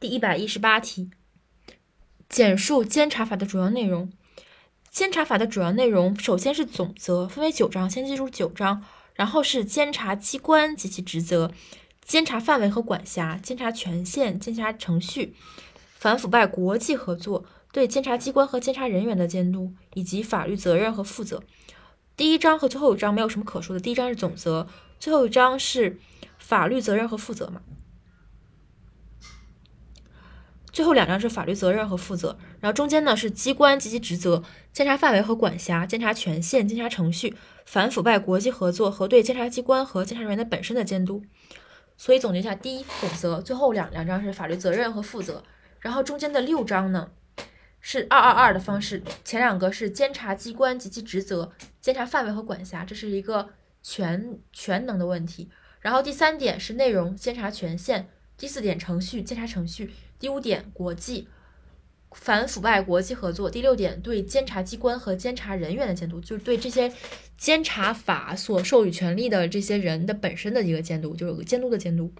第一百一十八题，简述监察法的主要内容。监察法的主要内容，首先是总则，分为九章，先记住九章。然后是监察机关及其职责、监察范围和管辖、监察权限、监察程序、反腐败国际合作、对监察机关和监察人员的监督，以及法律责任和负责。第一章和最后一章没有什么可说的。第一章是总则，最后一章是法律责任和负责嘛？最后两章是法律责任和负责，然后中间呢是机关及其职责、监察范围和管辖、监察权限、监察程序、反腐败国际合作和对监察机关和监察人员的本身的监督。所以总结一下，第一总则，最后两两章是法律责任和负责，然后中间的六章呢是二二二的方式，前两个是监察机关及其职责、监察范围和管辖，这是一个全全能的问题。然后第三点是内容，监察权限；第四点程序，监察程序。第五点，国际反腐败国际合作；第六点，对监察机关和监察人员的监督，就是对这些监察法所授予权利的这些人的本身的一个监督，就是监督的监督。